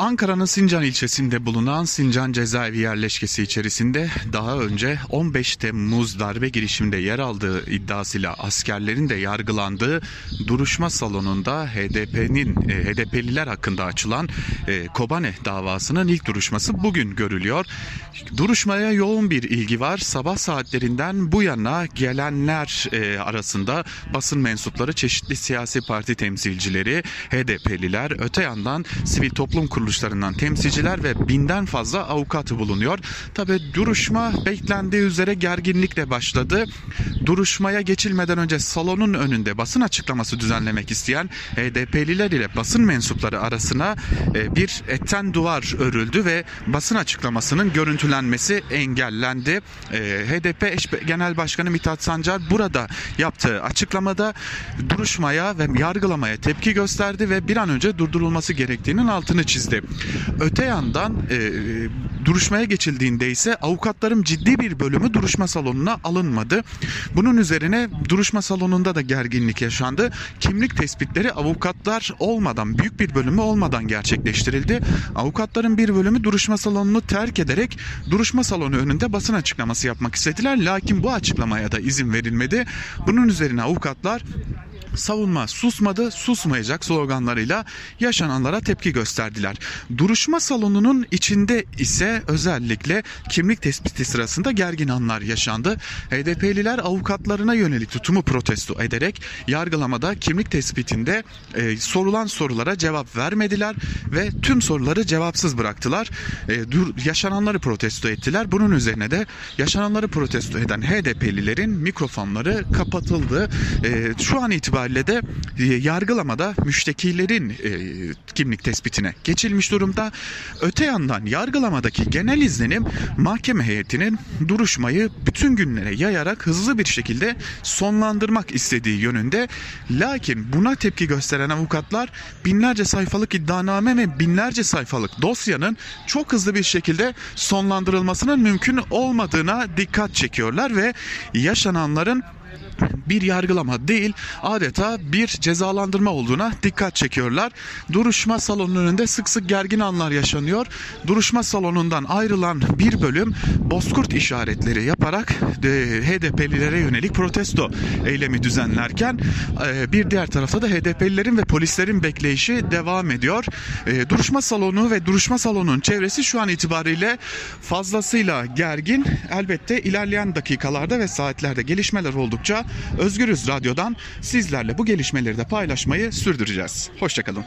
Ankara'nın Sincan ilçesinde bulunan Sincan cezaevi yerleşkesi içerisinde daha önce 15 Temmuz darbe girişiminde yer aldığı iddiasıyla askerlerin de yargılandığı duruşma salonunda HDP'nin e, HDP'liler hakkında açılan e, Kobane davasının ilk duruşması bugün görülüyor. Duruşmaya yoğun bir ilgi var. Sabah saatlerinden bu yana gelenler e, arasında basın mensupları, çeşitli siyasi parti temsilcileri, HDP'liler, öte yandan sivil toplum kuruluşlarından temsilciler ve binden fazla avukatı bulunuyor. Tabi duruşma beklendiği üzere gerginlikle başladı. Duruşmaya geçilmeden önce salonun önünde basın açıklaması düzenlemek isteyen HDP'liler ile basın mensupları arasına e, bir etten duvar örüldü ve basın açıklamasının görüntülenmesi engellendi. E, HDP eş Genel Başkanı Mithat Sancar burada yaptığı açıklamada duruşmaya ve yargılamaya tepki gösterdi ve bir an önce durdurulması gerektiğinin altını çizdi. Öte yandan e, duruşmaya geçildiğinde ise avukatların ciddi bir bölümü duruşma salonuna alınmadı. Bunun üzerine duruşma salonunda da gerginlik yaşandı. Kimlik tespitleri avukatlar olmadan, büyük bir bölümü olmadan gerçekleştirildi. Avukatların bir bölümü duruşma salonunu terk ederek duruşma salonu önünde basın açıklaması yapmak istediler. Lakin bu açıklamaya da izin verilmedi. Bunun üzerine avukatlar savunma susmadı, susmayacak sloganlarıyla yaşananlara tepki gösterdiler. Duruşma salonunun içinde ise özellikle kimlik tespiti sırasında gergin anlar yaşandı. HDP'liler avukatlarına yönelik tutumu protesto ederek yargılamada kimlik tespitinde e, sorulan sorulara cevap vermediler ve tüm soruları cevapsız bıraktılar. E, dur, yaşananları protesto ettiler. Bunun üzerine de yaşananları protesto eden HDP'lilerin mikrofonları kapatıldı. E, şu an itibariyle itibariyle de e, yargılamada müştekilerin e, kimlik tespitine geçilmiş durumda. Öte yandan yargılamadaki genel izlenim mahkeme heyetinin duruşmayı bütün günlere yayarak hızlı bir şekilde sonlandırmak istediği yönünde. Lakin buna tepki gösteren avukatlar binlerce sayfalık iddianame ve binlerce sayfalık dosyanın çok hızlı bir şekilde sonlandırılmasının mümkün olmadığına dikkat çekiyorlar ve yaşananların bir yargılama değil adeta bir cezalandırma olduğuna dikkat çekiyorlar. Duruşma salonunun önünde sık sık gergin anlar yaşanıyor. Duruşma salonundan ayrılan bir bölüm bozkurt işaretleri yaparak e, HDP'lilere yönelik protesto eylemi düzenlerken e, bir diğer tarafta da HDP'lilerin ve polislerin bekleyişi devam ediyor. E, duruşma salonu ve duruşma salonunun çevresi şu an itibariyle fazlasıyla gergin. Elbette ilerleyen dakikalarda ve saatlerde gelişmeler oldukça Özgürüz Radyo'dan sizlerle bu gelişmeleri de paylaşmayı sürdüreceğiz. Hoşçakalın.